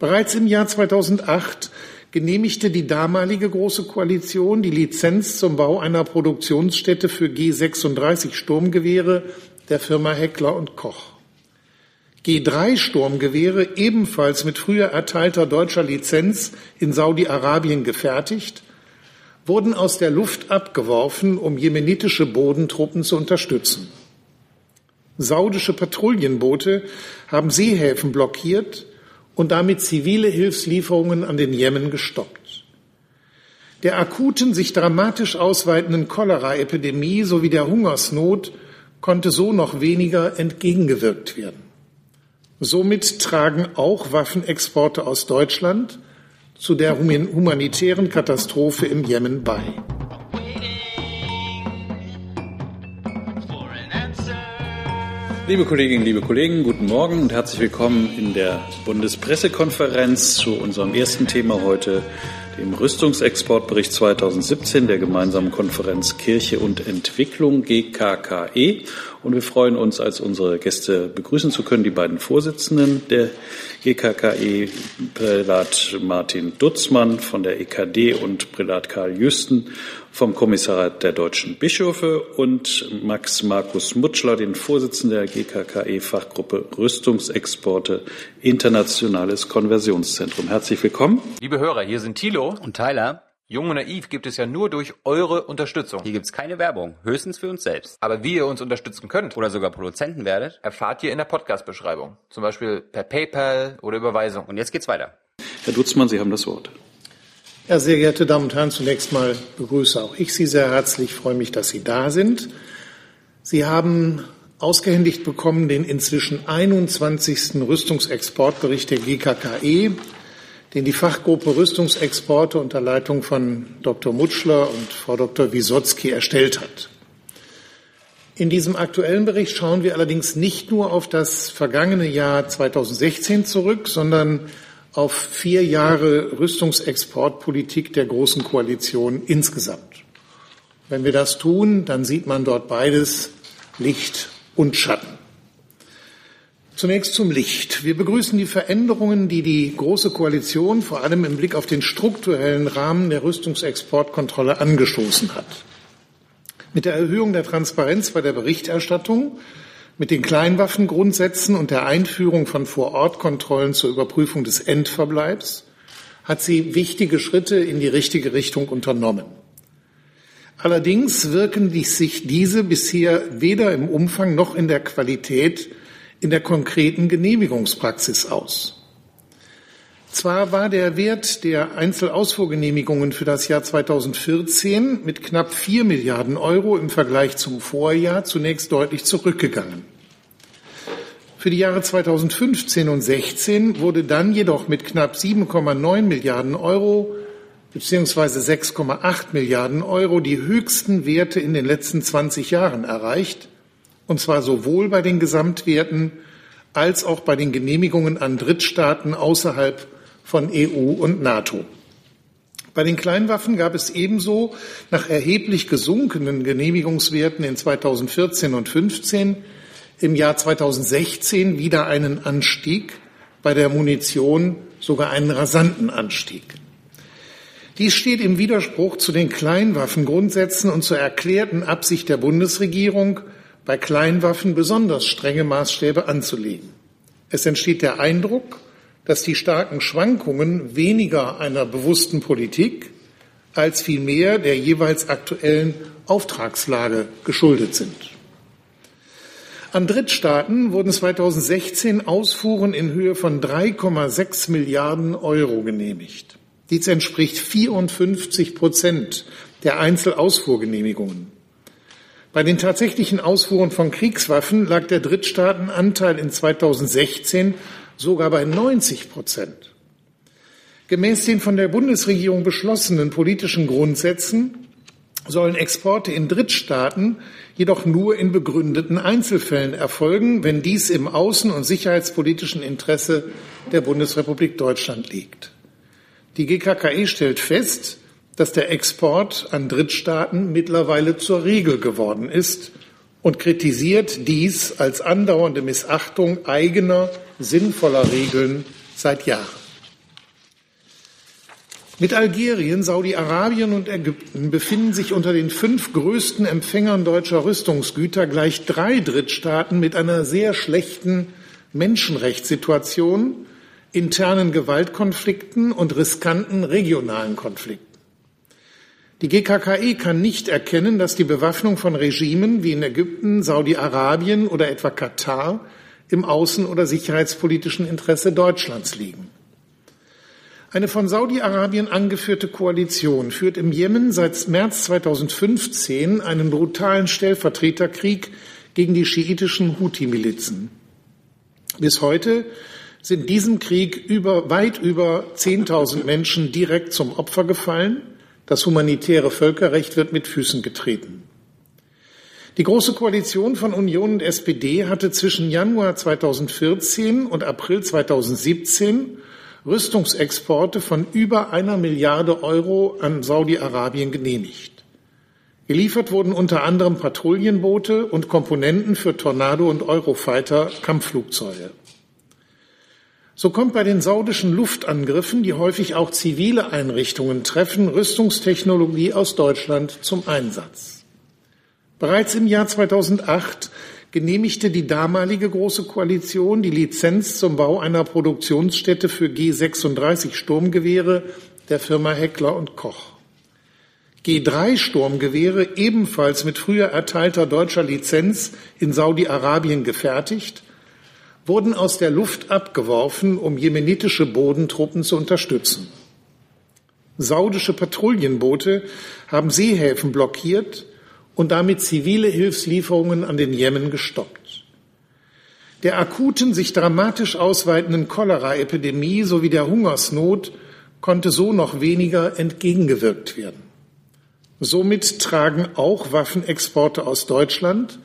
Bereits im Jahr 2008 genehmigte die damalige Große Koalition die Lizenz zum Bau einer Produktionsstätte für G36 Sturmgewehre der Firma Heckler und Koch. G3 Sturmgewehre, ebenfalls mit früher erteilter deutscher Lizenz in Saudi-Arabien gefertigt, wurden aus der Luft abgeworfen, um jemenitische Bodentruppen zu unterstützen. Saudische Patrouillenboote haben Seehäfen blockiert und damit zivile Hilfslieferungen an den Jemen gestoppt. Der akuten, sich dramatisch ausweitenden Cholera-Epidemie sowie der Hungersnot konnte so noch weniger entgegengewirkt werden. Somit tragen auch Waffenexporte aus Deutschland zu der humanitären Katastrophe im Jemen bei. Liebe Kolleginnen, liebe Kollegen, guten Morgen und herzlich willkommen in der Bundespressekonferenz zu unserem ersten Thema heute, dem Rüstungsexportbericht 2017 der gemeinsamen Konferenz Kirche und Entwicklung GKKE. Und wir freuen uns, als unsere Gäste begrüßen zu können, die beiden Vorsitzenden der GKKE, Prälat Martin Dutzmann von der EKD und Prälat Karl Jüsten vom Kommissariat der deutschen Bischöfe und Max Markus Mutschler, den Vorsitzenden der GKKE-Fachgruppe Rüstungsexporte Internationales Konversionszentrum. Herzlich willkommen. Liebe Hörer, hier sind Thilo und Tyler. Jung und Naiv gibt es ja nur durch eure Unterstützung. Hier gibt es keine Werbung, höchstens für uns selbst. Aber wie ihr uns unterstützen könnt oder sogar Produzenten werdet, erfahrt ihr in der Podcast-Beschreibung. Zum Beispiel per PayPal oder Überweisung. Und jetzt geht's weiter. Herr Dutzmann, Sie haben das Wort. Ja, sehr geehrte Damen und Herren, zunächst mal begrüße auch ich Sie sehr herzlich, freue mich, dass Sie da sind. Sie haben ausgehändigt bekommen den inzwischen 21. Rüstungsexportbericht der GKKE, den die Fachgruppe Rüstungsexporte unter Leitung von Dr. Mutschler und Frau Dr. Wisotzki erstellt hat. In diesem aktuellen Bericht schauen wir allerdings nicht nur auf das vergangene Jahr 2016 zurück, sondern auf vier Jahre Rüstungsexportpolitik der Großen Koalition insgesamt. Wenn wir das tun, dann sieht man dort beides Licht und Schatten. Zunächst zum Licht. Wir begrüßen die Veränderungen, die die Große Koalition vor allem im Blick auf den strukturellen Rahmen der Rüstungsexportkontrolle angestoßen hat. Mit der Erhöhung der Transparenz bei der Berichterstattung mit den Kleinwaffengrundsätzen und der Einführung von Vorortkontrollen zur Überprüfung des Endverbleibs hat sie wichtige Schritte in die richtige Richtung unternommen. Allerdings wirken sich diese bisher weder im Umfang noch in der Qualität in der konkreten Genehmigungspraxis aus. Zwar war der Wert der Einzelausfuhrgenehmigungen für das Jahr 2014 mit knapp vier Milliarden Euro im Vergleich zum Vorjahr zunächst deutlich zurückgegangen. Für die Jahre 2015 und 16 wurde dann jedoch mit knapp 7,9 Milliarden Euro beziehungsweise 6,8 Milliarden Euro die höchsten Werte in den letzten 20 Jahren erreicht, und zwar sowohl bei den Gesamtwerten als auch bei den Genehmigungen an Drittstaaten außerhalb von EU und NATO. Bei den Kleinwaffen gab es ebenso nach erheblich gesunkenen Genehmigungswerten in 2014 und 2015 im Jahr 2016 wieder einen Anstieg, bei der Munition sogar einen rasanten Anstieg. Dies steht im Widerspruch zu den Kleinwaffengrundsätzen und zur erklärten Absicht der Bundesregierung, bei Kleinwaffen besonders strenge Maßstäbe anzulegen. Es entsteht der Eindruck, dass die starken Schwankungen weniger einer bewussten Politik als vielmehr der jeweils aktuellen Auftragslage geschuldet sind. An Drittstaaten wurden 2016 Ausfuhren in Höhe von 3,6 Milliarden Euro genehmigt. Dies entspricht 54 Prozent der Einzelausfuhrgenehmigungen. Bei den tatsächlichen Ausfuhren von Kriegswaffen lag der Drittstaatenanteil in 2016 sogar bei 90 Prozent. Gemäß den von der Bundesregierung beschlossenen politischen Grundsätzen sollen Exporte in Drittstaaten jedoch nur in begründeten Einzelfällen erfolgen, wenn dies im außen- und sicherheitspolitischen Interesse der Bundesrepublik Deutschland liegt. Die GKKE stellt fest, dass der Export an Drittstaaten mittlerweile zur Regel geworden ist und kritisiert dies als andauernde Missachtung eigener, sinnvoller Regeln seit Jahren. Mit Algerien, Saudi-Arabien und Ägypten befinden sich unter den fünf größten Empfängern deutscher Rüstungsgüter gleich drei Drittstaaten mit einer sehr schlechten Menschenrechtssituation, internen Gewaltkonflikten und riskanten regionalen Konflikten. Die GKKE kann nicht erkennen, dass die Bewaffnung von Regimen wie in Ägypten, Saudi-Arabien oder etwa Katar im außen- oder sicherheitspolitischen Interesse Deutschlands liegen. Eine von Saudi-Arabien angeführte Koalition führt im Jemen seit März 2015 einen brutalen Stellvertreterkrieg gegen die schiitischen Houthi-Milizen. Bis heute sind diesem Krieg über, weit über 10.000 Menschen direkt zum Opfer gefallen. Das humanitäre Völkerrecht wird mit Füßen getreten. Die Große Koalition von Union und SPD hatte zwischen Januar 2014 und April 2017 Rüstungsexporte von über einer Milliarde Euro an Saudi-Arabien genehmigt. Geliefert wurden unter anderem Patrouillenboote und Komponenten für Tornado und Eurofighter Kampfflugzeuge. So kommt bei den saudischen Luftangriffen, die häufig auch zivile Einrichtungen treffen, Rüstungstechnologie aus Deutschland zum Einsatz. Bereits im Jahr 2008 genehmigte die damalige Große Koalition die Lizenz zum Bau einer Produktionsstätte für G36 Sturmgewehre der Firma Heckler und Koch. G3 Sturmgewehre, ebenfalls mit früher erteilter deutscher Lizenz in Saudi-Arabien gefertigt, wurden aus der Luft abgeworfen, um jemenitische Bodentruppen zu unterstützen. Saudische Patrouillenboote haben Seehäfen blockiert und damit zivile Hilfslieferungen an den Jemen gestoppt. Der akuten, sich dramatisch ausweitenden Cholera-Epidemie sowie der Hungersnot konnte so noch weniger entgegengewirkt werden. Somit tragen auch Waffenexporte aus Deutschland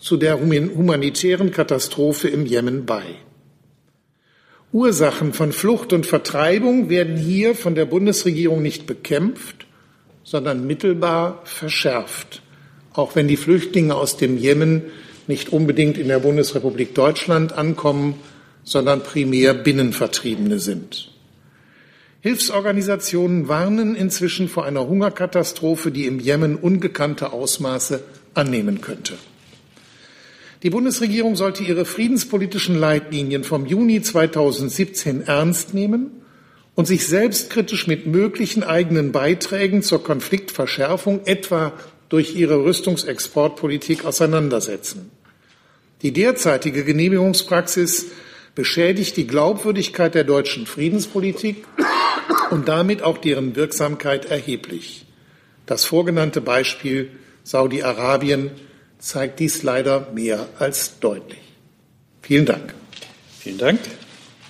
zu der humanitären Katastrophe im Jemen bei. Ursachen von Flucht und Vertreibung werden hier von der Bundesregierung nicht bekämpft, sondern mittelbar verschärft auch wenn die Flüchtlinge aus dem Jemen nicht unbedingt in der Bundesrepublik Deutschland ankommen, sondern primär Binnenvertriebene sind. Hilfsorganisationen warnen inzwischen vor einer Hungerkatastrophe, die im Jemen ungekannte Ausmaße annehmen könnte. Die Bundesregierung sollte ihre friedenspolitischen Leitlinien vom Juni 2017 ernst nehmen und sich selbstkritisch mit möglichen eigenen Beiträgen zur Konfliktverschärfung, etwa durch ihre Rüstungsexportpolitik auseinandersetzen. Die derzeitige Genehmigungspraxis beschädigt die Glaubwürdigkeit der deutschen Friedenspolitik und damit auch deren Wirksamkeit erheblich. Das vorgenannte Beispiel Saudi-Arabien zeigt dies leider mehr als deutlich. Vielen Dank. Vielen Dank.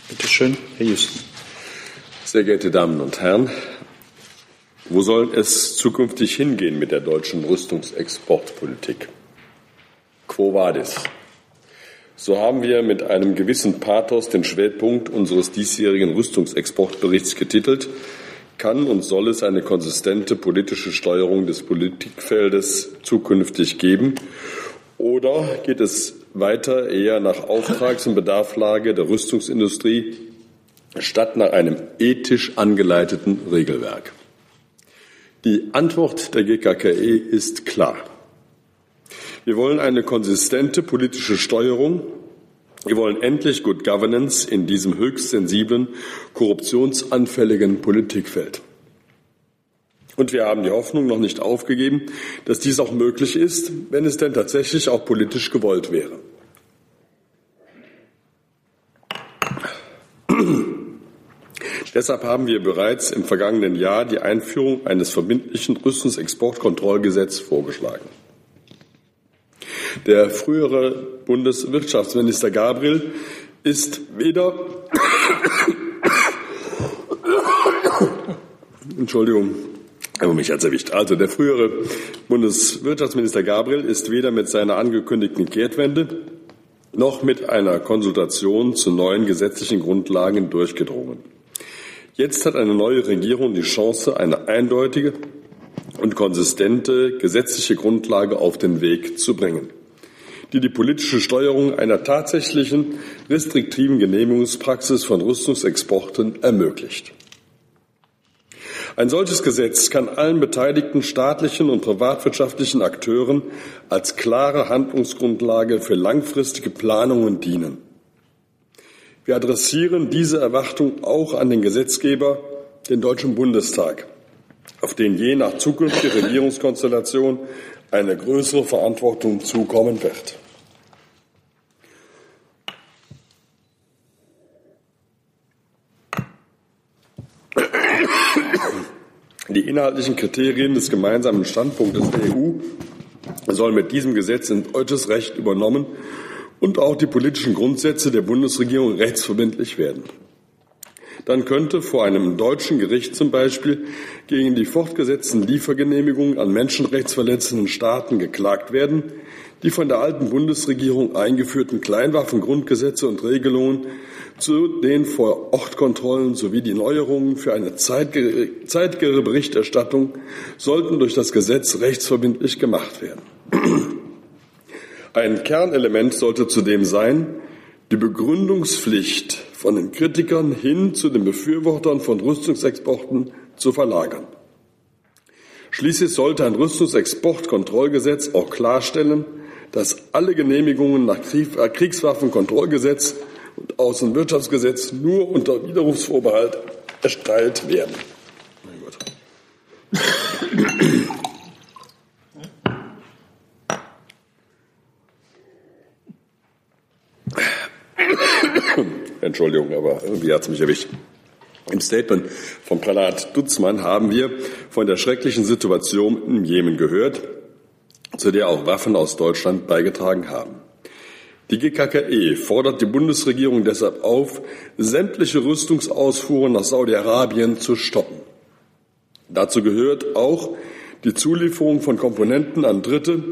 Bitte schön, Herr Jüsten. Sehr geehrte Damen und Herren, wo soll es zukünftig hingehen mit der deutschen Rüstungsexportpolitik? Quo vadis? So haben wir mit einem gewissen Pathos den Schwerpunkt unseres diesjährigen Rüstungsexportberichts getitelt. Kann und soll es eine konsistente politische Steuerung des Politikfeldes zukünftig geben? Oder geht es weiter eher nach Auftrags- und Bedarflage der Rüstungsindustrie statt nach einem ethisch angeleiteten Regelwerk? Die Antwort der GKKE ist klar. Wir wollen eine konsistente politische Steuerung. Wir wollen endlich Good Governance in diesem höchst sensiblen, korruptionsanfälligen Politikfeld. Und wir haben die Hoffnung noch nicht aufgegeben, dass dies auch möglich ist, wenn es denn tatsächlich auch politisch gewollt wäre. Deshalb haben wir bereits im vergangenen Jahr die Einführung eines verbindlichen Rüstungsexportkontrollgesetzes vorgeschlagen. Der frühere Bundeswirtschaftsminister Gabriel ist weder Entschuldigung, aber mich hat's erwischt. Also der frühere Bundeswirtschaftsminister Gabriel ist weder mit seiner angekündigten Kehrtwende noch mit einer Konsultation zu neuen gesetzlichen Grundlagen durchgedrungen. Jetzt hat eine neue Regierung die Chance, eine eindeutige und konsistente gesetzliche Grundlage auf den Weg zu bringen, die die politische Steuerung einer tatsächlichen restriktiven Genehmigungspraxis von Rüstungsexporten ermöglicht. Ein solches Gesetz kann allen beteiligten staatlichen und privatwirtschaftlichen Akteuren als klare Handlungsgrundlage für langfristige Planungen dienen. Wir adressieren diese Erwartung auch an den Gesetzgeber, den Deutschen Bundestag, auf den je nach zukünftiger Regierungskonstellation eine größere Verantwortung zukommen wird. Die inhaltlichen Kriterien des gemeinsamen Standpunktes der EU sollen mit diesem Gesetz in deutsches Recht übernommen und auch die politischen Grundsätze der Bundesregierung rechtsverbindlich werden. Dann könnte vor einem deutschen Gericht zum Beispiel gegen die fortgesetzten Liefergenehmigungen an menschenrechtsverletzenden Staaten geklagt werden, die von der alten Bundesregierung eingeführten Kleinwaffengrundgesetze und Regelungen zu den Vor-Ort-Kontrollen sowie die Neuerungen für eine zeitgerechte Berichterstattung sollten durch das Gesetz rechtsverbindlich gemacht werden. Ein Kernelement sollte zudem sein, die Begründungspflicht von den Kritikern hin zu den Befürwortern von Rüstungsexporten zu verlagern. Schließlich sollte ein Rüstungsexportkontrollgesetz auch klarstellen, dass alle Genehmigungen nach Kriegswaffenkontrollgesetz und Außenwirtschaftsgesetz nur unter Widerrufsvorbehalt erteilt werden. Mein Gott. Entschuldigung, aber irgendwie hat es mich erwischt. Im Statement von Pralat Dutzmann haben wir von der schrecklichen Situation im Jemen gehört, zu der auch Waffen aus Deutschland beigetragen haben. Die GKKE fordert die Bundesregierung deshalb auf, sämtliche Rüstungsausfuhren nach Saudi-Arabien zu stoppen. Dazu gehört auch die Zulieferung von Komponenten an Dritte,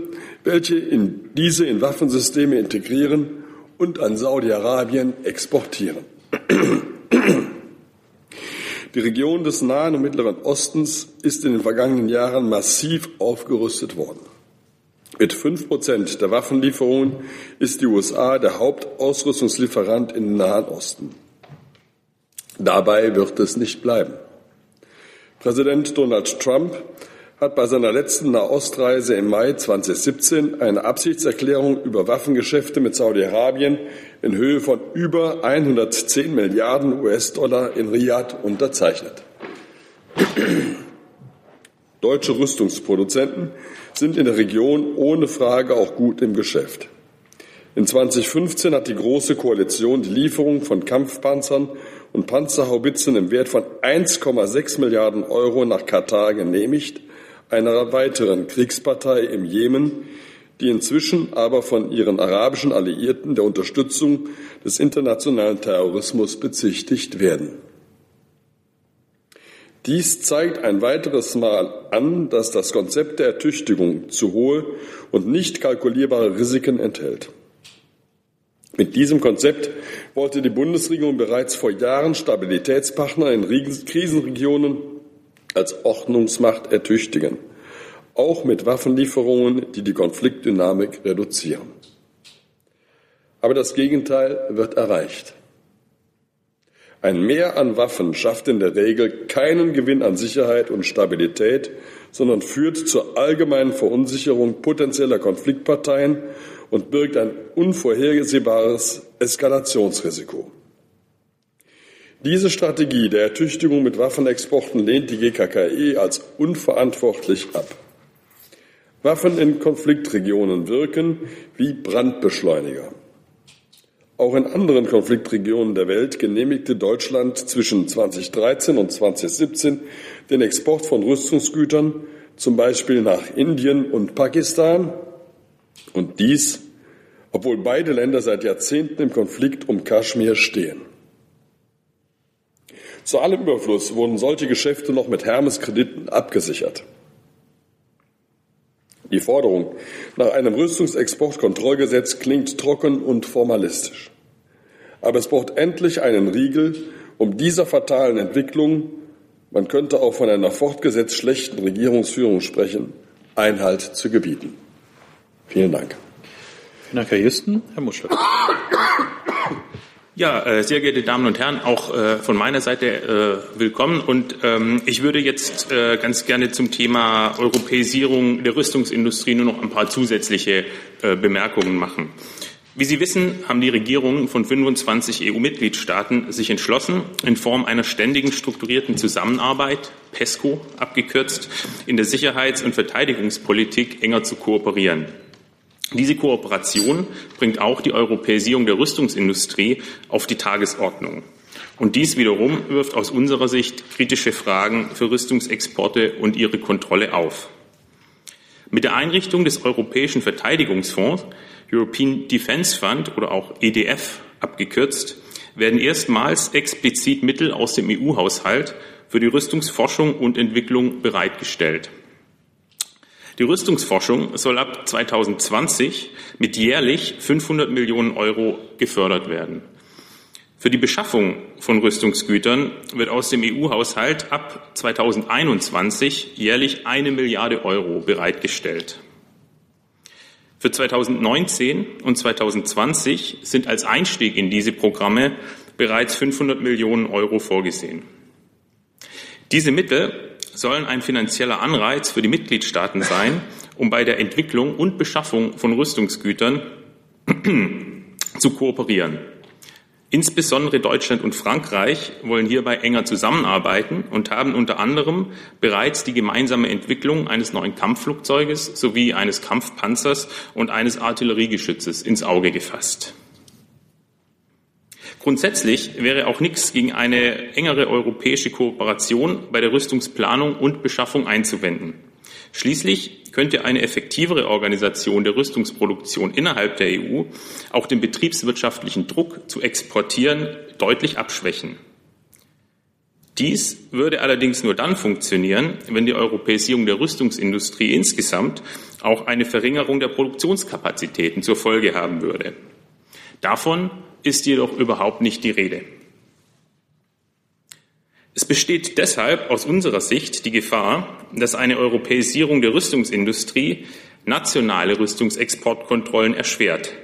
welche in diese in Waffensysteme integrieren und an Saudi-Arabien exportieren. Die Region des Nahen und Mittleren Ostens ist in den vergangenen Jahren massiv aufgerüstet worden. Mit fünf Prozent der Waffenlieferungen ist die USA der Hauptausrüstungslieferant in den Nahen Osten. Dabei wird es nicht bleiben. Präsident Donald Trump hat bei seiner letzten Nahostreise im Mai 2017 eine Absichtserklärung über Waffengeschäfte mit Saudi-Arabien in Höhe von über 110 Milliarden US-Dollar in Riyadh unterzeichnet. Deutsche Rüstungsproduzenten sind in der Region ohne Frage auch gut im Geschäft. In 2015 hat die Große Koalition die Lieferung von Kampfpanzern und Panzerhaubitzen im Wert von 1,6 Milliarden Euro nach Katar genehmigt, einer weiteren Kriegspartei im Jemen, die inzwischen aber von ihren arabischen Alliierten der Unterstützung des internationalen Terrorismus bezichtigt werden. Dies zeigt ein weiteres Mal an, dass das Konzept der Ertüchtigung zu hohe und nicht kalkulierbare Risiken enthält. Mit diesem Konzept wollte die Bundesregierung bereits vor Jahren Stabilitätspartner in Krisenregionen als Ordnungsmacht ertüchtigen, auch mit Waffenlieferungen, die die Konfliktdynamik reduzieren. Aber das Gegenteil wird erreicht. Ein Mehr an Waffen schafft in der Regel keinen Gewinn an Sicherheit und Stabilität, sondern führt zur allgemeinen Verunsicherung potenzieller Konfliktparteien und birgt ein unvorhersehbares Eskalationsrisiko. Diese Strategie der Ertüchtigung mit Waffenexporten lehnt die GKKE als unverantwortlich ab. Waffen in Konfliktregionen wirken wie Brandbeschleuniger. Auch in anderen Konfliktregionen der Welt genehmigte Deutschland zwischen 2013 und 2017 den Export von Rüstungsgütern, zum Beispiel nach Indien und Pakistan. Und dies, obwohl beide Länder seit Jahrzehnten im Konflikt um Kaschmir stehen. Zu allem Überfluss wurden solche Geschäfte noch mit Hermes-Krediten abgesichert. Die Forderung nach einem Rüstungsexportkontrollgesetz klingt trocken und formalistisch. Aber es braucht endlich einen Riegel, um dieser fatalen Entwicklung, man könnte auch von einer fortgesetzt schlechten Regierungsführung sprechen, Einhalt zu gebieten. Vielen Dank. Vielen Dank, Herr Jüsten. Herr Muschel. Ja, äh, sehr geehrte Damen und Herren, auch äh, von meiner Seite äh, willkommen. Und ähm, ich würde jetzt ganz gerne zum Thema Europäisierung der Rüstungsindustrie nur noch ein paar zusätzliche Bemerkungen machen. Wie Sie wissen, haben die Regierungen von 25 EU-Mitgliedstaaten sich entschlossen, in Form einer ständigen strukturierten Zusammenarbeit, PESCO abgekürzt, in der Sicherheits- und Verteidigungspolitik enger zu kooperieren. Diese Kooperation bringt auch die Europäisierung der Rüstungsindustrie auf die Tagesordnung. Und dies wiederum wirft aus unserer Sicht kritische Fragen für Rüstungsexporte und ihre Kontrolle auf. Mit der Einrichtung des Europäischen Verteidigungsfonds, European Defence Fund oder auch EDF abgekürzt, werden erstmals explizit Mittel aus dem EU-Haushalt für die Rüstungsforschung und Entwicklung bereitgestellt. Die Rüstungsforschung soll ab 2020 mit jährlich 500 Millionen Euro gefördert werden. Für die Beschaffung von Rüstungsgütern wird aus dem EU-Haushalt ab 2021 jährlich eine Milliarde Euro bereitgestellt. Für 2019 und 2020 sind als Einstieg in diese Programme bereits 500 Millionen Euro vorgesehen. Diese Mittel sollen ein finanzieller Anreiz für die Mitgliedstaaten sein, um bei der Entwicklung und Beschaffung von Rüstungsgütern zu kooperieren. Insbesondere Deutschland und Frankreich wollen hierbei enger zusammenarbeiten und haben unter anderem bereits die gemeinsame Entwicklung eines neuen Kampfflugzeuges sowie eines Kampfpanzers und eines Artilleriegeschützes ins Auge gefasst. Grundsätzlich wäre auch nichts gegen eine engere europäische Kooperation bei der Rüstungsplanung und Beschaffung einzuwenden. Schließlich könnte eine effektivere Organisation der Rüstungsproduktion innerhalb der EU auch den betriebswirtschaftlichen Druck zu exportieren deutlich abschwächen. Dies würde allerdings nur dann funktionieren, wenn die Europäisierung der Rüstungsindustrie insgesamt auch eine Verringerung der Produktionskapazitäten zur Folge haben würde. Davon ist jedoch überhaupt nicht die Rede. Es besteht deshalb aus unserer Sicht die Gefahr, dass eine Europäisierung der Rüstungsindustrie nationale Rüstungsexportkontrollen erschwert,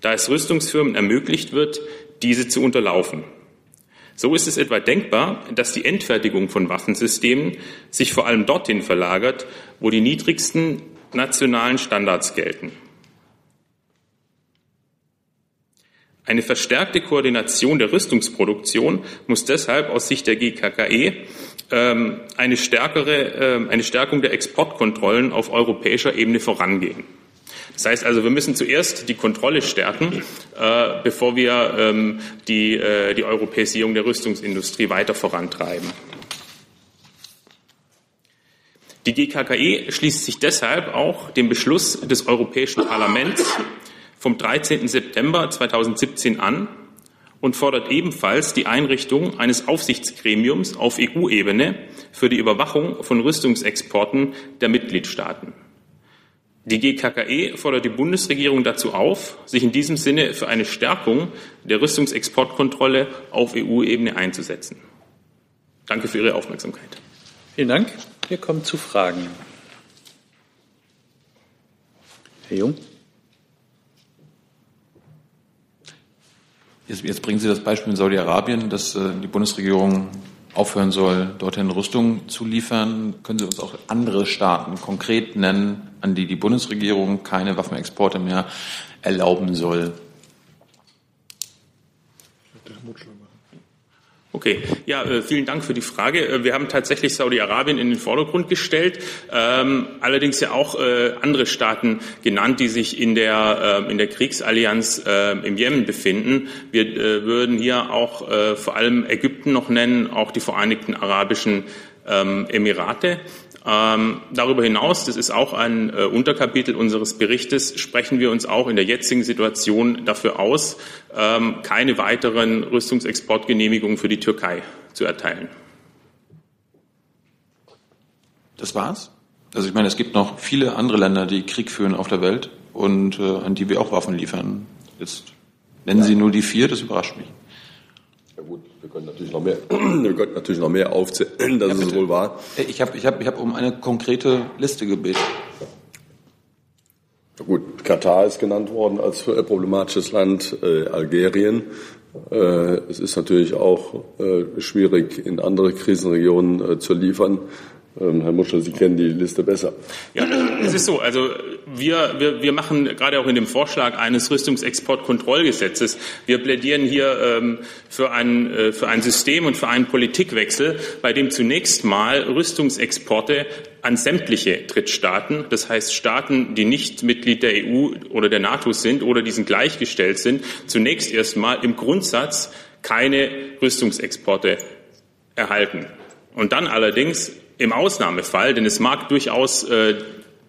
da es Rüstungsfirmen ermöglicht wird, diese zu unterlaufen. So ist es etwa denkbar, dass die Endfertigung von Waffensystemen sich vor allem dorthin verlagert, wo die niedrigsten nationalen Standards gelten. Eine verstärkte Koordination der Rüstungsproduktion muss deshalb aus Sicht der GKKE ähm, eine, stärkere, äh, eine Stärkung der Exportkontrollen auf europäischer Ebene vorangehen. Das heißt also, wir müssen zuerst die Kontrolle stärken, äh, bevor wir ähm, die, äh, die Europäisierung der Rüstungsindustrie weiter vorantreiben. Die GKKE schließt sich deshalb auch dem Beschluss des Europäischen Parlaments vom 13. September 2017 an und fordert ebenfalls die Einrichtung eines Aufsichtsgremiums auf EU-Ebene für die Überwachung von Rüstungsexporten der Mitgliedstaaten. Die GKKE fordert die Bundesregierung dazu auf, sich in diesem Sinne für eine Stärkung der Rüstungsexportkontrolle auf EU-Ebene einzusetzen. Danke für Ihre Aufmerksamkeit. Vielen Dank. Wir kommen zu Fragen. Herr Jung. Jetzt, jetzt bringen Sie das Beispiel in Saudi-Arabien, dass äh, die Bundesregierung aufhören soll, dorthin Rüstung zu liefern. Können Sie uns auch andere Staaten konkret nennen, an die die Bundesregierung keine Waffenexporte mehr erlauben soll? Okay, ja, äh, vielen Dank für die Frage. Äh, wir haben tatsächlich Saudi-Arabien in den Vordergrund gestellt, ähm, allerdings ja auch äh, andere Staaten genannt, die sich in der, in der Kriegsallianz im Jemen befinden. Wir würden hier auch vor allem Ägypten noch nennen, auch die Vereinigten Arabischen ähm, Emirate. Ähm, darüber hinaus, das ist auch ein äh, Unterkapitel unseres Berichtes, sprechen wir uns auch in der jetzigen Situation dafür aus, ähm, keine weiteren Rüstungsexportgenehmigungen für die Türkei zu erteilen. Das war's? Also ich meine, es gibt noch viele andere Länder, die Krieg führen auf der Welt und äh, an die wir auch Waffen liefern. Jetzt nennen Sie nur die vier, das überrascht mich. Gut, wir können natürlich noch mehr, wir könnten natürlich noch mehr aufzählen, dass ja, es wohl war. Ich habe ich hab, ich hab um eine konkrete Liste gebeten. Ja gut, Katar ist genannt worden als problematisches Land, äh, Algerien. Äh, es ist natürlich auch äh, schwierig, in andere Krisenregionen äh, zu liefern. Ähm, Herr Muschel, Sie kennen die Liste besser. Ja, es ist so. Also wir, wir, wir machen gerade auch in dem Vorschlag eines Rüstungsexportkontrollgesetzes, wir plädieren hier ähm, für, ein, äh, für ein System und für einen Politikwechsel, bei dem zunächst mal Rüstungsexporte an sämtliche Drittstaaten, das heißt Staaten, die nicht Mitglied der EU oder der NATO sind oder diesen gleichgestellt sind, zunächst erstmal im Grundsatz keine Rüstungsexporte erhalten. Und dann allerdings im Ausnahmefall, denn es mag durchaus äh,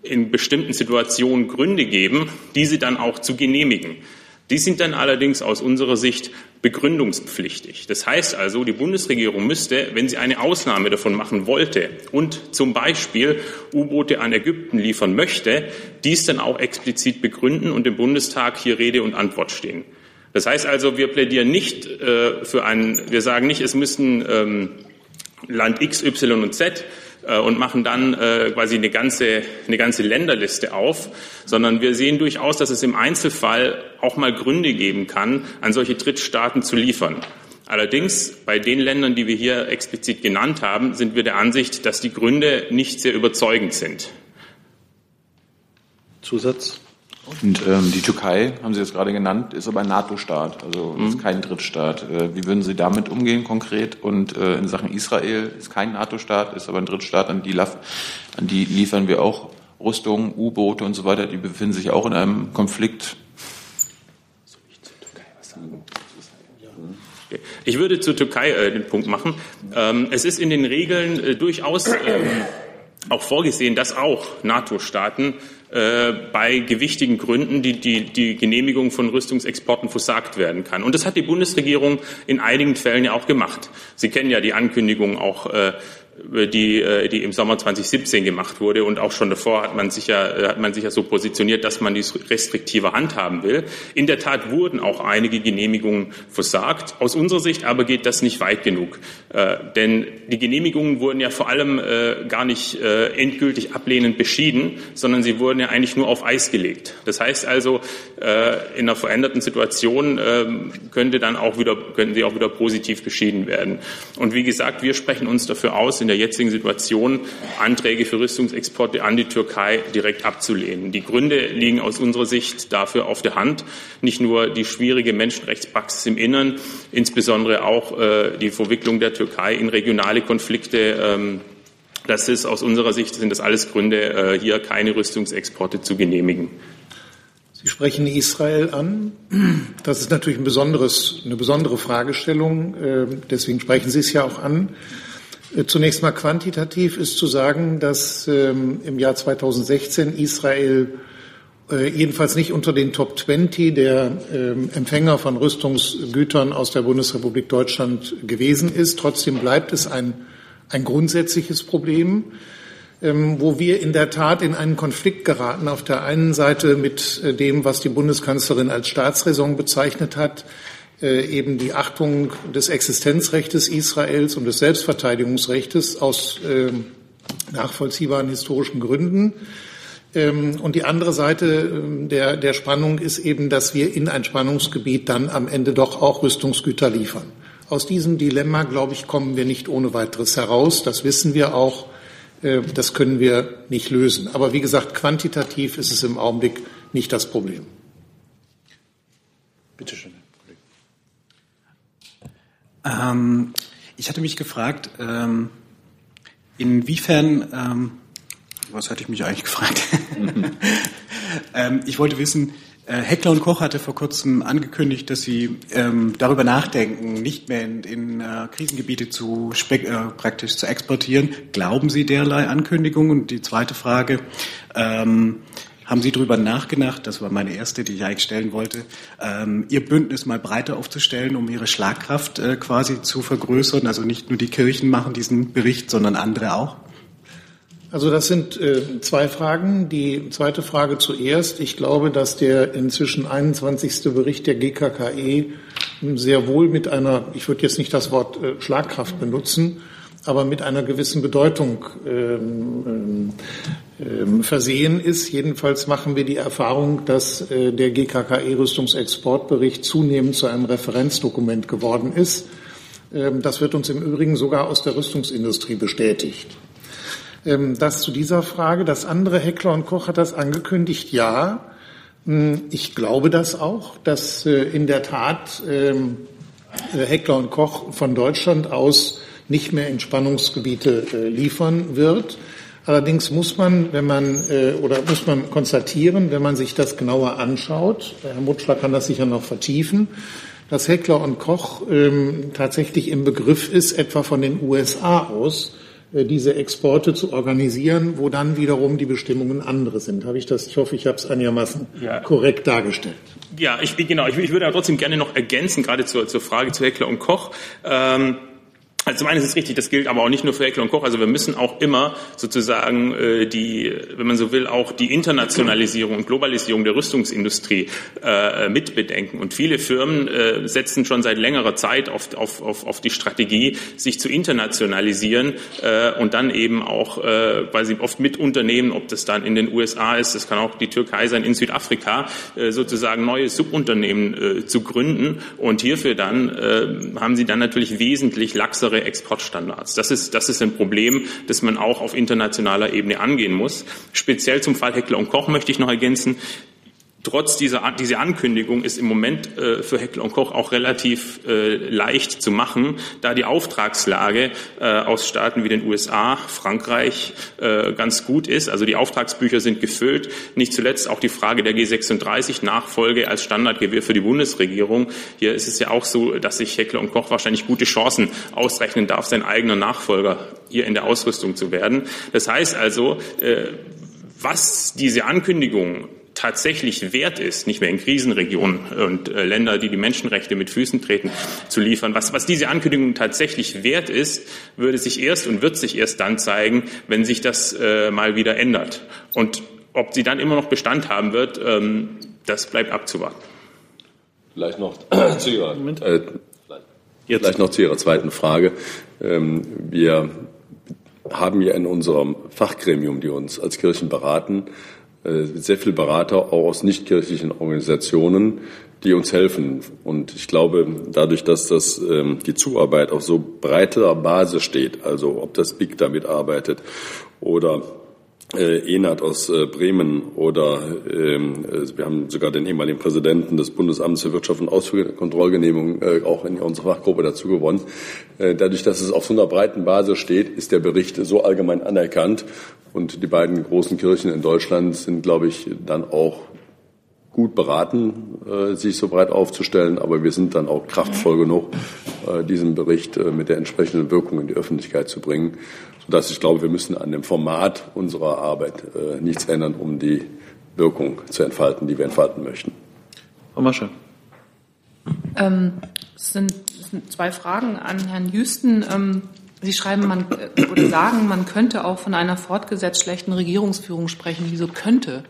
in bestimmten Situationen Gründe geben, diese dann auch zu genehmigen. Die sind dann allerdings aus unserer Sicht begründungspflichtig. Das heißt also, die Bundesregierung müsste, wenn sie eine Ausnahme davon machen wollte und zum Beispiel U-Boote an Ägypten liefern möchte, dies dann auch explizit begründen und im Bundestag hier Rede und Antwort stehen. Das heißt also, wir plädieren nicht äh, für einen, wir sagen nicht, es müssten ähm, Land X, Y und Z äh, und machen dann äh, quasi eine ganze, eine ganze Länderliste auf, sondern wir sehen durchaus, dass es im Einzelfall auch mal Gründe geben kann, an solche Drittstaaten zu liefern. Allerdings bei den Ländern, die wir hier explizit genannt haben, sind wir der Ansicht, dass die Gründe nicht sehr überzeugend sind. Zusatz? Und ähm, die Türkei, haben Sie jetzt gerade genannt, ist aber ein NATO-Staat, also ist mhm. kein Drittstaat. Äh, wie würden Sie damit umgehen konkret? Und äh, in Sachen Israel ist kein NATO-Staat, ist aber ein Drittstaat, an die, an die liefern wir auch Rüstung, U-Boote und so weiter. Die befinden sich auch in einem Konflikt. Ich würde zur Türkei äh, den Punkt machen. Ähm, es ist in den Regeln äh, durchaus ähm, auch vorgesehen, dass auch NATO-Staaten äh, bei gewichtigen Gründen die, die, die Genehmigung von Rüstungsexporten versagt werden kann. Und das hat die Bundesregierung in einigen Fällen ja auch gemacht. Sie kennen ja die Ankündigung auch äh, die, äh, die im Sommer 2017 gemacht wurde. Und auch schon davor hat man sich ja, hat man sich ja so positioniert, dass man dies restriktiver handhaben will. In der Tat wurden auch einige Genehmigungen versagt. Aus unserer Sicht aber geht das nicht weit genug. Äh, denn die Genehmigungen wurden ja vor allem äh, gar nicht äh, endgültig ablehnend beschieden, sondern sie wurden ja eigentlich nur auf Eis gelegt. Das heißt also, äh, in einer veränderten Situation äh, könnte dann auch wieder, könnten sie auch wieder positiv beschieden werden. Und wie gesagt, wir sprechen uns dafür aus, in der jetzigen Situation Anträge für Rüstungsexporte an die Türkei direkt abzulehnen. Die Gründe liegen aus unserer Sicht dafür auf der Hand. Nicht nur die schwierige Menschenrechtspraxis im Innern, insbesondere auch äh, die Verwicklung der Türkei in regionale Konflikte. Ähm, das ist aus unserer Sicht sind das alles Gründe, äh, hier keine Rüstungsexporte zu genehmigen. Sie sprechen Israel an. Das ist natürlich ein eine besondere Fragestellung. Äh, deswegen sprechen Sie es ja auch an. Äh, zunächst mal quantitativ ist zu sagen, dass ähm, im Jahr 2016 Israel äh, jedenfalls nicht unter den Top 20 der ähm, Empfänger von Rüstungsgütern aus der Bundesrepublik Deutschland gewesen ist. Trotzdem bleibt es ein, ein grundsätzliches Problem, ähm, wo wir in der Tat in einen Konflikt geraten. Auf der einen Seite mit äh, dem, was die Bundeskanzlerin als Staatsräson bezeichnet hat, äh, eben die Achtung des Existenzrechts Israels und des Selbstverteidigungsrechts aus äh, nachvollziehbaren historischen Gründen. Ähm, und die andere Seite äh, der, der Spannung ist eben, dass wir in ein Spannungsgebiet dann am Ende doch auch Rüstungsgüter liefern. Aus diesem Dilemma, glaube ich, kommen wir nicht ohne weiteres heraus. Das wissen wir auch. Äh, das können wir nicht lösen. Aber wie gesagt, quantitativ ist es im Augenblick nicht das Problem. Bitte schön. Ähm, ich hatte mich gefragt, ähm, inwiefern, ähm, was hatte ich mich eigentlich gefragt? ähm, ich wollte wissen, äh, Heckler und Koch hatte vor kurzem angekündigt, dass sie ähm, darüber nachdenken, nicht mehr in, in äh, Krisengebiete zu äh, praktisch zu exportieren. Glauben Sie derlei Ankündigungen? Und die zweite Frage, ähm, haben Sie darüber nachgedacht, das war meine erste, die ich eigentlich stellen wollte, ähm, Ihr Bündnis mal breiter aufzustellen, um Ihre Schlagkraft äh, quasi zu vergrößern? Also nicht nur die Kirchen machen diesen Bericht, sondern andere auch? Also das sind äh, zwei Fragen. Die zweite Frage zuerst. Ich glaube, dass der inzwischen 21. Bericht der GKKE sehr wohl mit einer, ich würde jetzt nicht das Wort äh, Schlagkraft benutzen, aber mit einer gewissen Bedeutung ähm, ähm, versehen ist. Jedenfalls machen wir die Erfahrung, dass äh, der GKKE-Rüstungsexportbericht zunehmend zu einem Referenzdokument geworden ist. Ähm, das wird uns im Übrigen sogar aus der Rüstungsindustrie bestätigt. Ähm, das zu dieser Frage. Das andere, Heckler und Koch hat das angekündigt. Ja, hm, ich glaube das auch, dass äh, in der Tat ähm, äh, Heckler und Koch von Deutschland aus nicht mehr in Spannungsgebiete äh, liefern wird. Allerdings muss man, wenn man oder muss man konstatieren, wenn man sich das genauer anschaut, Herr Mutschler kann das sicher noch vertiefen, dass Heckler und Koch ähm, tatsächlich im Begriff ist, etwa von den USA aus äh, diese Exporte zu organisieren, wo dann wiederum die Bestimmungen andere sind. Habe ich das? Ich hoffe, ich habe es einigermaßen ja. korrekt dargestellt. Ja, ich, genau. Ich, ich würde aber trotzdem gerne noch ergänzen, gerade zur, zur Frage zu Heckler und Koch. Ähm, also zum einen ist es richtig, das gilt aber auch nicht nur für Heckler und Koch. Also wir müssen auch immer sozusagen äh, die, wenn man so will, auch die Internationalisierung und Globalisierung der Rüstungsindustrie äh, mitbedenken. Und viele Firmen äh, setzen schon seit längerer Zeit auf, auf, auf, auf die Strategie, sich zu internationalisieren äh, und dann eben auch äh, quasi oft mit Unternehmen, ob das dann in den USA ist, das kann auch die Türkei sein, in Südafrika, äh, sozusagen neue Subunternehmen äh, zu gründen. Und hierfür dann äh, haben sie dann natürlich wesentlich laxere strengere Exportstandards. Das ist, das ist ein Problem, das man auch auf internationaler Ebene angehen muss. Speziell zum Fall Heckler und Koch möchte ich noch ergänzen, trotz dieser, dieser Ankündigung ist im Moment äh, für Heckler und Koch auch relativ äh, leicht zu machen, da die Auftragslage äh, aus Staaten wie den USA, Frankreich äh, ganz gut ist. Also die Auftragsbücher sind gefüllt. Nicht zuletzt auch die Frage der G36-Nachfolge als Standardgewirr für die Bundesregierung. Hier ist es ja auch so, dass sich Heckler und Koch wahrscheinlich gute Chancen ausrechnen darf, sein eigener Nachfolger hier in der Ausrüstung zu werden. Das heißt also, äh, was diese Ankündigung tatsächlich wert ist, nicht mehr in Krisenregionen und äh, Länder, die die Menschenrechte mit Füßen treten, zu liefern. Was, was diese Ankündigung tatsächlich wert ist, würde sich erst und wird sich erst dann zeigen, wenn sich das äh, mal wieder ändert. Und ob sie dann immer noch Bestand haben wird, ähm, das bleibt abzuwarten. Vielleicht noch zu Ihrer, äh, vielleicht noch zu Ihrer zweiten Frage. Ähm, wir haben ja in unserem Fachgremium, die uns als Kirchen beraten, sehr viele Berater auch aus nichtkirchlichen Organisationen, die uns helfen. Und ich glaube, dadurch, dass das ähm, die Zuarbeit auf so breiter Basis steht, also ob das BIG damit arbeitet oder äh, Enat aus äh, Bremen oder ähm, äh, wir haben sogar den ehemaligen Präsidenten des Bundesamts für Wirtschaft und Ausfuhrkontrollgenehmigung äh, auch in unserer Fachgruppe dazu gewonnen. Äh, dadurch, dass es auf so einer breiten Basis steht, ist der Bericht so allgemein anerkannt und die beiden großen Kirchen in Deutschland sind, glaube ich, dann auch gut beraten, äh, sich so breit aufzustellen, aber wir sind dann auch kraftvoll genug, äh, diesen Bericht äh, mit der entsprechenden Wirkung in die Öffentlichkeit zu bringen, sodass ich glaube, wir müssen an dem Format unserer Arbeit nichts ändern, um die Wirkung zu entfalten, die wir entfalten möchten. Frau Masche. Ähm, es, sind, es sind zwei Fragen an Herrn Jüsten. Ähm, Sie schreiben, man oder sagen, man könnte auch von einer fortgesetzt schlechten Regierungsführung sprechen. Wieso könnte?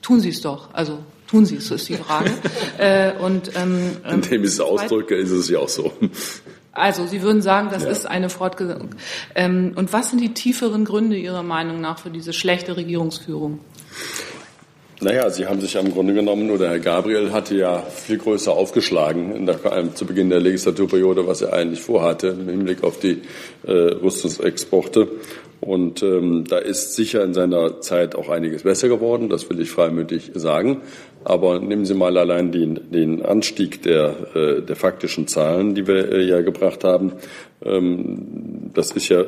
Tun Sie es doch. Also tun Sie es, ist die Frage. äh, und, ähm, Indem ich es ausdrücke, ist es ja auch so. Also Sie würden sagen, das ja. ist eine Fortgesetzung. Ähm, und was sind die tieferen Gründe Ihrer Meinung nach für diese schlechte Regierungsführung? Naja, Sie haben sich am Grunde genommen, oder Herr Gabriel hatte ja viel größer aufgeschlagen der, äh, zu Beginn der Legislaturperiode, was er eigentlich vorhatte im Hinblick auf die äh, Rüstungsexporte. Und ähm, da ist sicher in seiner Zeit auch einiges besser geworden, das will ich freimütig sagen. Aber nehmen Sie mal allein den, den Anstieg der, äh, der faktischen Zahlen, die wir äh, ja gebracht haben. Ähm, das ist ja äh,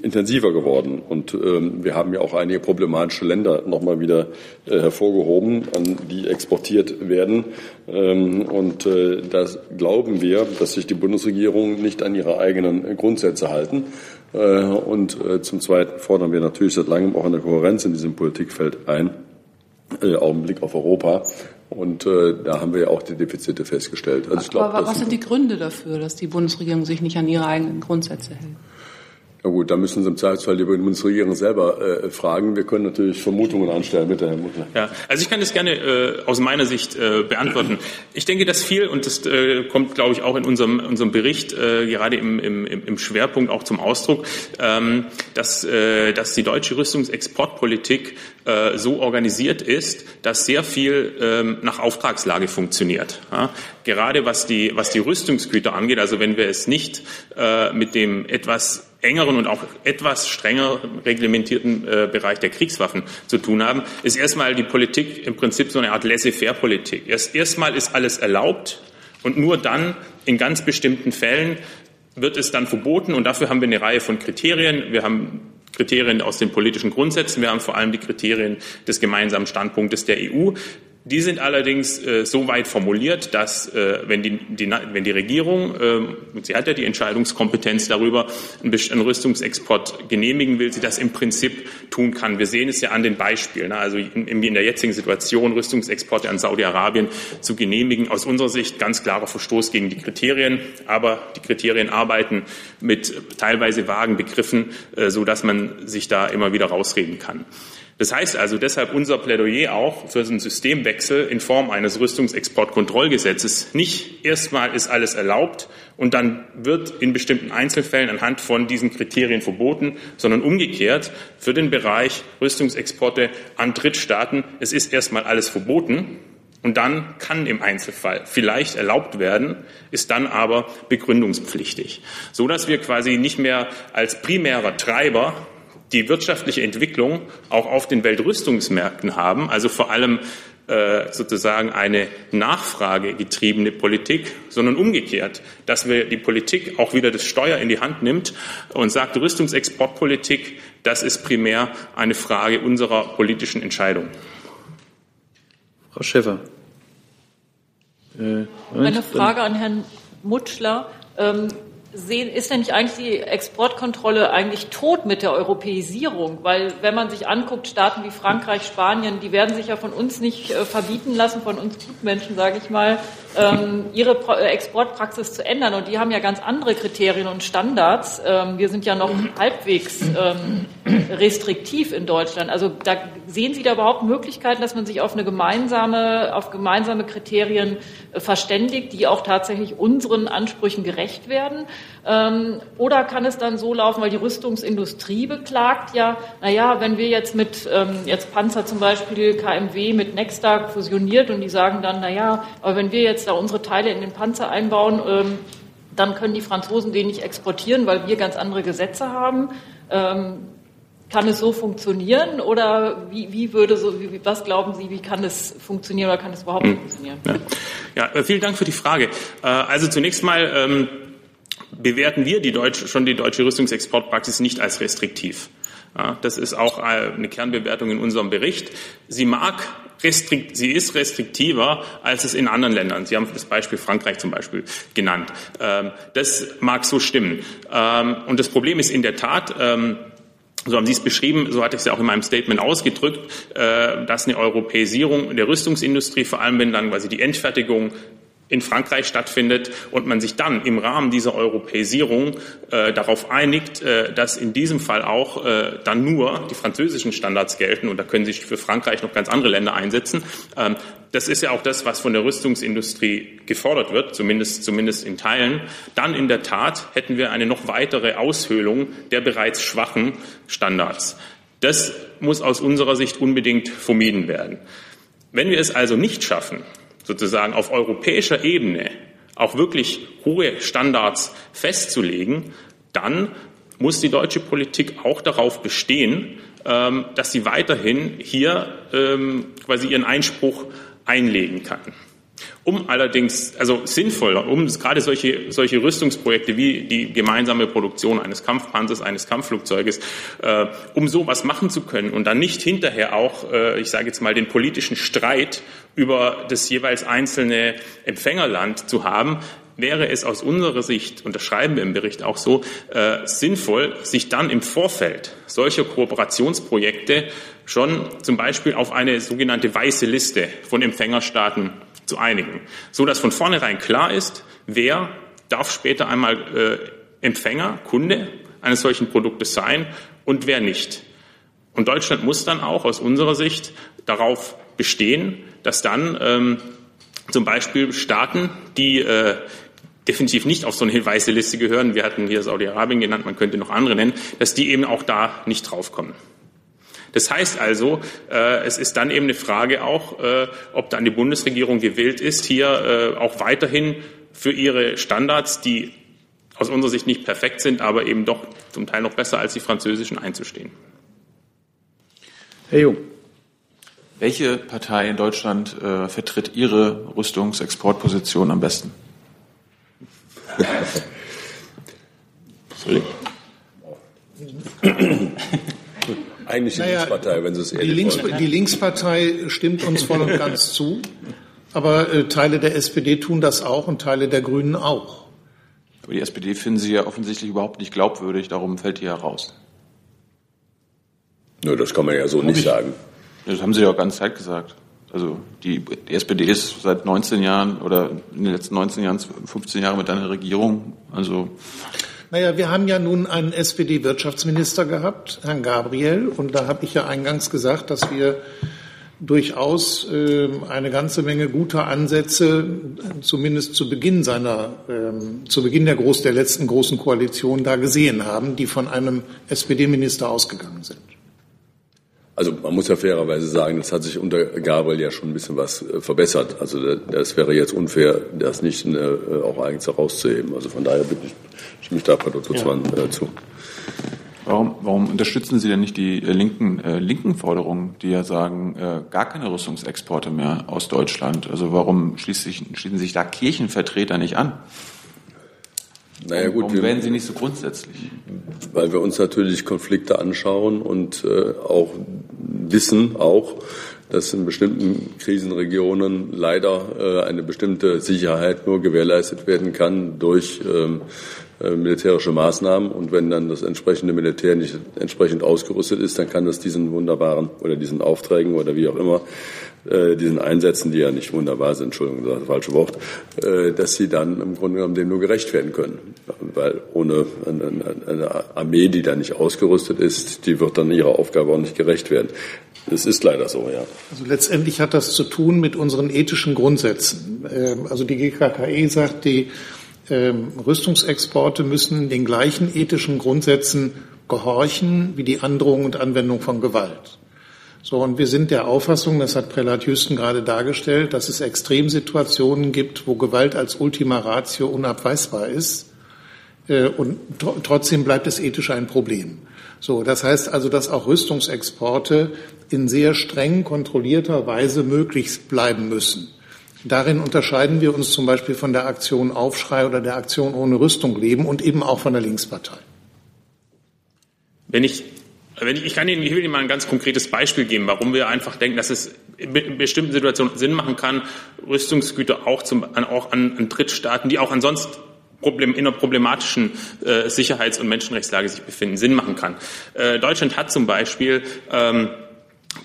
intensiver geworden. Und ähm, wir haben ja auch einige problematische Länder nochmal wieder hervorgehoben, an die exportiert werden. Ähm, und das glauben wir, dass sich die Bundesregierung nicht an ihre eigenen Grundsätze halten. Und zum Zweiten fordern wir natürlich seit langem auch eine Kohärenz in diesem Politikfeld ein, äh, auch im Blick auf Europa. Und äh, da haben wir ja auch die Defizite festgestellt. Also ich glaub, Aber was sind die Gründe dafür, dass die Bundesregierung sich nicht an ihre eigenen Grundsätze hält? Na gut, da müssen Sie im Zweifelsfall die Bundesregierung selber äh, fragen. Wir können natürlich Vermutungen anstellen. Bitte, Herr Mutter. Ja, also ich kann das gerne äh, aus meiner Sicht äh, beantworten. Ich denke, dass viel, und das äh, kommt, glaube ich, auch in unserem, unserem Bericht äh, gerade im, im, im Schwerpunkt auch zum Ausdruck, ähm, dass, äh, dass die deutsche Rüstungsexportpolitik äh, so organisiert ist, dass sehr viel ähm, nach Auftragslage funktioniert. Ja? Gerade was die, was die Rüstungsgüter angeht, also wenn wir es nicht äh, mit dem etwas engeren und auch etwas strenger reglementierten äh, Bereich der Kriegswaffen zu tun haben, ist erstmal die Politik im Prinzip so eine Art Laissez-faire-Politik. Erst, erstmal ist alles erlaubt und nur dann in ganz bestimmten Fällen wird es dann verboten und dafür haben wir eine Reihe von Kriterien. Wir haben Kriterien aus den politischen Grundsätzen. Wir haben vor allem die Kriterien des gemeinsamen Standpunktes der EU. Die sind allerdings äh, so weit formuliert, dass äh, wenn, die, die, wenn die Regierung, äh, und sie hat ja die Entscheidungskompetenz darüber, einen, einen, Rüstungsexport genehmigen will, sie das im Prinzip tun kann. Wir sehen es ja an den Beispielen. Ne? Also in, in der jetzigen Situation Rüstungsexporte an Saudi-Arabien zu genehmigen, aus unserer Sicht ganz klarer Verstoß gegen die Kriterien. Aber die Kriterien arbeiten mit teilweise vagen Begriffen, äh, so dass man sich da immer wieder rausreden kann. Das heißt also deshalb unser Plädoyer auch für einen Systemwechsel in Form eines Rüstungsexportkontrollgesetzes. Nicht erstmal ist alles erlaubt und dann wird in bestimmten Einzelfällen anhand von diesen Kriterien verboten, sondern umgekehrt für den Bereich Rüstungsexporte an Drittstaaten. Es ist erstmal alles verboten. Und dann kann im Einzelfall vielleicht erlaubt werden, ist dann aber begründungspflichtig, so dass wir quasi nicht mehr als primärer Treiber die wirtschaftliche Entwicklung auch auf den Weltrüstungsmärkten haben, also vor allem äh, sozusagen eine nachfragegetriebene Politik, sondern umgekehrt, dass wir die Politik auch wieder das Steuer in die Hand nimmt und sagt, Rüstungsexportpolitik, das ist primär eine Frage unserer politischen Entscheidung. Frau Schäfer. Äh, eine Frage an Herrn Mutschler. Ähm, sehen, ist denn nicht eigentlich die Exportkontrolle eigentlich tot mit der Europäisierung? Weil wenn man sich anguckt, Staaten wie Frankreich, Spanien, die werden sich ja von uns nicht äh, verbieten lassen, von uns Gutmenschen, sage ich mal, ähm, ihre äh, Exportpraxis zu ändern. Und die haben ja ganz andere Kriterien und Standards. Ähm, wir sind ja noch halbwegs ähm, restriktiv in Deutschland. Also da sehen Sie da überhaupt Möglichkeiten, dass man sich auf eine gemeinsame, auf gemeinsame Kriterien äh, verständigt, die auch tatsächlich unseren Ansprüchen gerecht werden? Ähm, oder kann es dann so laufen, weil die Rüstungsindustrie beklagt ja, naja, wenn wir jetzt mit ähm, jetzt Panzer zum Beispiel KMW mit Nextag fusioniert und die sagen dann, naja, aber wenn wir jetzt da unsere Teile in den Panzer einbauen, ähm, dann können die Franzosen den nicht exportieren, weil wir ganz andere Gesetze haben. Kann es so funktionieren oder wie, wie würde so, wie, was glauben Sie, wie kann es funktionieren oder kann es überhaupt hm. funktionieren? Ja. ja, äh, vielen Dank für die Frage. Äh, also zunächst mal bewerten wir die deutsche, schon die deutsche Rüstungsexportpraxis nicht als restriktiv. Ja, das ist auch eine Kernbewertung in unserem Bericht. Sie mag restrikt, sie ist restriktiver, als es in anderen Ländern. Sie haben das Beispiel Frankreich zum Beispiel genannt. Ähm, das mag so stimmen. Ähm, und das Problem ist in der Tat, ähm, so haben Sie es beschrieben, so hatte ich es ja auch in meinem Statement ausgedrückt, äh, dass eine Europäisierung der Rüstungsindustrie, vor allem wenn dann quasi die Endfertigung in Frankreich stattfindet und man sich dann im Rahmen dieser Europäisierung äh, darauf einigt, äh, dass in diesem Fall auch äh, dann nur die französischen Standards gelten und da können sich für Frankreich noch ganz andere Länder einsetzen. Ähm, das ist ja auch das, was von der Rüstungsindustrie gefordert wird, zumindest, zumindest in Teilen. Dann in der Tat hätten wir eine noch weitere Aushöhlung der bereits schwachen Standards. Das muss aus unserer Sicht unbedingt vermieden werden. Wenn wir es also nicht schaffen, sozusagen auf europäischer Ebene auch wirklich hohe Standards festzulegen, dann muss die deutsche Politik auch darauf bestehen, ähm, dass sie weiterhin hier ähm, quasi ihren Einspruch einlegen kann. Um allerdings, also sinnvoller, um gerade solche, solche Rüstungsprojekte wie die gemeinsame Produktion eines Kampfpanzers, eines Kampfflugzeuges, äh, um sowas machen zu können und dann nicht hinterher auch, äh, ich sage jetzt mal, den politischen Streit über das jeweils einzelne Empfängerland zu haben, wäre es aus unserer Sicht, und das schreiben wir im Bericht auch so, äh, sinnvoll, sich dann im Vorfeld solcher Kooperationsprojekte schon zum Beispiel auf eine sogenannte weiße Liste von Empfängerstaaten zu einigen, so dass von vornherein klar ist, wer darf später einmal äh, Empfänger, Kunde eines solchen Produktes sein und wer nicht. Und Deutschland muss dann auch aus unserer Sicht darauf bestehen, dass dann ähm, zum Beispiel Staaten, die äh, definitiv nicht auf so eine weiße Liste gehören, wir hatten hier Saudi-Arabien genannt, man könnte noch andere nennen, dass die eben auch da nicht draufkommen. Das heißt also, äh, es ist dann eben eine Frage auch, äh, ob dann die Bundesregierung gewillt ist, hier äh, auch weiterhin für ihre Standards, die aus unserer Sicht nicht perfekt sind, aber eben doch zum Teil noch besser als die französischen einzustehen. Herr Jung. Welche Partei in Deutschland äh, vertritt Ihre Rüstungsexportposition am besten? Eigentlich die Naja, Linkspartei, wenn Sie es Die, ehrlich Links, wollen. die Linkspartei stimmt uns voll und ganz zu, aber äh, Teile der SPD tun das auch und Teile der Grünen auch. Aber die SPD finden Sie ja offensichtlich überhaupt nicht glaubwürdig, darum fällt die ja raus. Nö, das kann man ja so nicht sagen. Das haben Sie ja auch ganz Zeit gesagt. Also die, die SPD ist seit 19 Jahren oder in den letzten 19 Jahren 15 Jahre mit einer Regierung. Also Naja, wir haben ja nun einen SPD-Wirtschaftsminister gehabt, Herrn Gabriel, und da habe ich ja eingangs gesagt, dass wir durchaus äh, eine ganze Menge guter Ansätze, äh, zumindest zu Beginn seiner, ähm, zu Beginn der, groß, der letzten großen Koalition da gesehen haben, die von einem SPD-Minister ausgegangen sind. Also man muss ja fairerweise sagen, das hat sich unter Gabriel ja schon ein bisschen was äh, verbessert. Also da- das wäre jetzt unfair, das nicht äh, auch eigens herauszuheben. Also von daher bitte ich, stimme ich da Frau Dr. Zwan äh, zu. warum, warum unterstützen Sie denn nicht die linken, äh, linken Forderungen, die ja sagen, äh, gar keine Rüstungsexporte mehr aus Deutschland? Also warum schließt sich, schließen sich da Kirchenvertreter nicht an? Naja gut, warum wir, werden sie nicht so grundsätzlich? weil wir uns natürlich Konflikte anschauen und äh, auch wissen auch, dass in bestimmten Krisenregionen leider äh, eine bestimmte Sicherheit nur gewährleistet werden kann durch ähm, äh, militärische Maßnahmen. Und wenn dann das entsprechende Militär nicht entsprechend ausgerüstet ist, dann kann das diesen wunderbaren oder diesen Aufträgen oder wie auch immer äh, diesen Einsätzen, die ja nicht wunderbar sind, Entschuldigung, das das falsche Wort, äh, dass sie dann im Grunde genommen dem nur gerecht werden können. Weil ohne eine, eine Armee, die da nicht ausgerüstet ist, die wird dann ihrer Aufgabe auch nicht gerecht werden. Das ist leider so, ja. Also letztendlich hat das zu tun mit unseren ethischen Grundsätzen. Ähm, Also die GKKE sagt, die ähm, Rüstungsexporte müssen den gleichen ethischen Grundsätzen gehorchen wie die Androhung und Anwendung von Gewalt. So, und wir sind der Auffassung, das hat Prälat Houston gerade dargestellt, dass es Extremsituationen gibt, wo Gewalt als Ultima Ratio unabweisbar ist. Äh, Und tr- trotzdem bleibt es ethisch ein Problem. So, das heißt also, dass auch Rüstungsexporte in sehr streng kontrollierter Weise möglich bleiben müssen. Darin unterscheiden wir uns zum Beispiel von der Aktion Aufschrei oder der Aktion ohne Rüstung leben und eben auch von der Linkspartei. Wenn ich, wenn ich, ich kann Ihnen, ich will Ihnen mal ein ganz konkretes Beispiel geben, warum wir einfach denken, dass es in be- in bestimmten Situationen Sinn machen kann, Rüstungsgüter auch, zum, an, auch an, an Drittstaaten, die auch ansonsten Problem, in einer problematischen äh, Sicherheits- und Menschenrechtslage sich befinden, Sinn machen kann. Äh, Deutschland hat zum Beispiel ähm,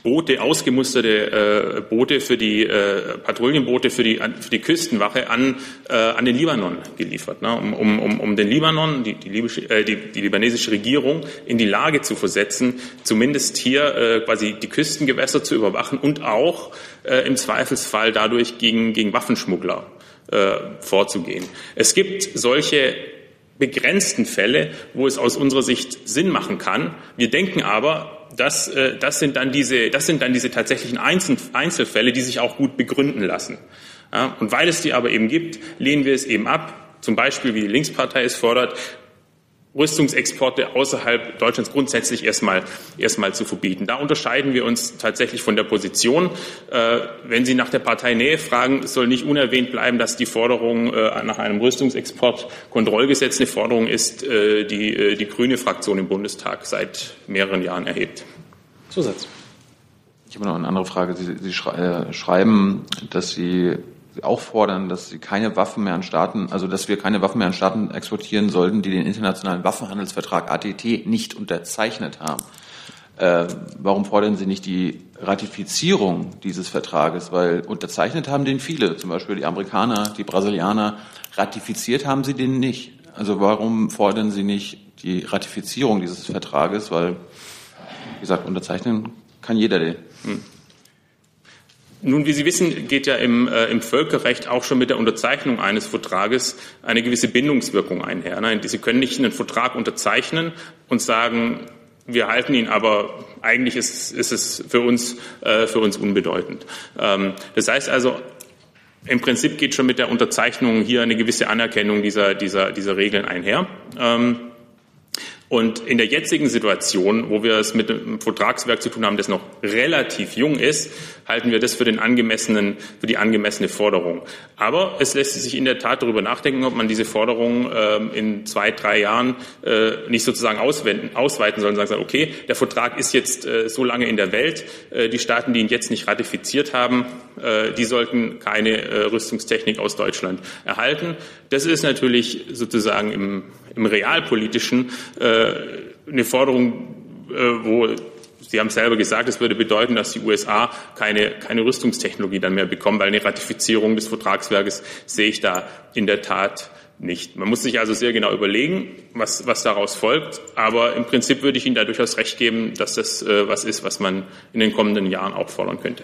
Boote, ausgemusterte äh, Boote für die äh, Patrouillenboote für die, an- für die Küstenwache an, äh, an den Libanon geliefert, ne, um, um, um, um den Libanon, die, die, libysche, äh, die, die libanesische Regierung in die Lage zu versetzen, zumindest hier äh, quasi die Küstengewässer zu überwachen und auch äh, im Zweifelsfall dadurch gegen, gegen Waffenschmuggler äh, vorzugehen. Es gibt solche begrenzten Fälle, wo es aus unserer Sicht Sinn machen kann. Wir denken aber, dass, äh, das, sind dann diese, das sind dann diese tatsächlichen Einzel Einzelfälle, die sich auch gut begründen lassen. Ja, und weil es die aber eben gibt, lehnen wir es eben ab, zum Beispiel wie die Linkspartei es fordert, Rüstungsexporte außerhalb Deutschlands grundsätzlich erstmal, erstmal zu verbieten. Da unterscheiden wir uns tatsächlich von der Position. Äh, wenn Sie nach der Parteinähe fragen, soll nicht unerwähnt bleiben, dass die Forderung äh, nach einem Rüstungsexportkontrollgesetz eine Forderung ist, äh, die äh, die grüne Fraktion im Bundestag seit mehreren Jahren erhebt. Zusatz. Ich habe noch eine andere Frage. Sie, Sie schrei äh, schreiben, dass Sie auch fordern, dass Sie keine Waffen mehr an Staaten, also dass wir keine Waffen mehr an Staaten exportieren sollten, die den internationalen Waffenhandelsvertrag ATT nicht unterzeichnet haben. Äh, warum fordern Sie nicht die Ratifizierung dieses Vertrages? Weil unterzeichnet haben den viele, zum Beispiel die Amerikaner, die Brasilianer. Ratifiziert haben sie den nicht. Also warum fordern Sie nicht die Ratifizierung dieses Vertrages, weil, wie gesagt, unterzeichnen kann jeder den. Hm. Nun, wie Sie wissen, geht ja im, äh, im, Völkerrecht auch schon mit der Unterzeichnung eines Vertrages eine gewisse Bindungswirkung einher. Ne? Sie können nicht einen Vertrag unterzeichnen und sagen, wir halten ihn, aber eigentlich ist, ist es für uns, äh, für uns unbedeutend. Ähm, das heißt also, im Prinzip geht schon mit der Unterzeichnung hier eine gewisse Anerkennung dieser, dieser, dieser Regeln einher. Ähm, und in der jetzigen Situation, wo wir es mit einem Vertragswerk zu tun haben, das noch relativ jung ist, halten wir das für den angemessenen, für die angemessene Forderung. Aber es lässt sich in der Tat darüber nachdenken, ob man diese Forderung äh, in zwei, drei Jahren äh, nicht sozusagen auswenden, ausweiten soll und sagen, okay, der Vertrag ist jetzt äh, so lange in der Welt, äh, die Staaten, die ihn jetzt nicht ratifiziert haben, äh, die sollten keine äh, Rüstungstechnik aus Deutschland erhalten. Das ist natürlich sozusagen im im realpolitischen äh, eine Forderung, äh, wo Sie haben selber gesagt, es würde bedeuten, dass die USA keine, keine Rüstungstechnologie dann mehr bekommen, weil eine Ratifizierung des Vertragswerkes sehe ich da in der Tat nicht. Man muss sich also sehr genau überlegen, was, was daraus folgt. Aber im Prinzip würde ich Ihnen da durchaus recht geben, dass das äh, was ist, was man in den kommenden Jahren auch fordern könnte.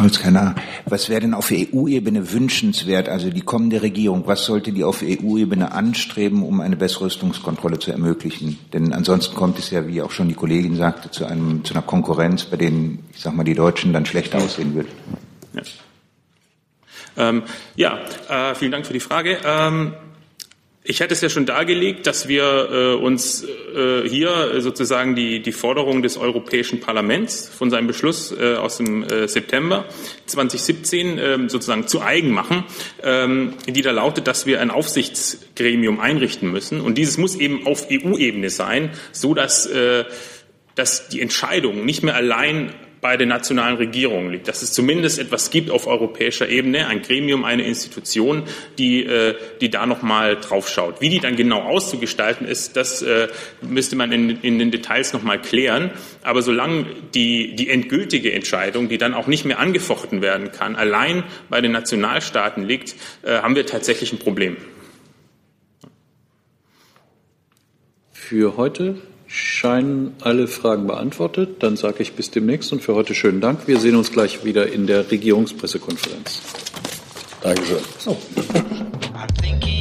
Scholz, keine Ahnung. Was wäre denn auf EU-Ebene wünschenswert, also die kommende Regierung, was sollte die auf EU-Ebene anstreben, um eine bessere Rüstungskontrolle zu ermöglichen? Denn ansonsten kommt es ja, wie auch schon die Kollegin sagte, zu, einem, zu einer Konkurrenz, bei denen, ich sag mal, die Deutschen dann schlechter aussehen würden. Ja, ähm, ja äh, vielen Dank für die Frage. Ähm ich hatte es ja schon dargelegt, dass wir äh, uns äh, hier sozusagen die, die Forderung des Europäischen Parlaments von seinem Beschluss äh, aus dem äh, September 2017 ähm, sozusagen zu eigen machen, ähm, die da lautet, dass wir ein Aufsichtsgremium einrichten müssen. Und dieses muss eben auf EU-Ebene sein, so dass, äh, dass die Entscheidung nicht mehr allein bei den nationalen Regierungen liegt, dass es zumindest etwas gibt auf europäischer Ebene, ein Gremium, eine Institution, die, äh, die da nochmal drauf schaut. Wie die dann genau auszugestalten ist, das äh, müsste man in, in den Details nochmal klären. Aber solange die, die endgültige Entscheidung, die dann auch nicht mehr angefochten werden kann, allein bei den Nationalstaaten liegt, äh, haben wir tatsächlich ein Problem. Für heute scheinen alle Fragen beantwortet. Dann sage ich bis demnächst und für heute schönen Dank. Wir sehen uns gleich wieder in der Regierungspressekonferenz. Dankeschön. So.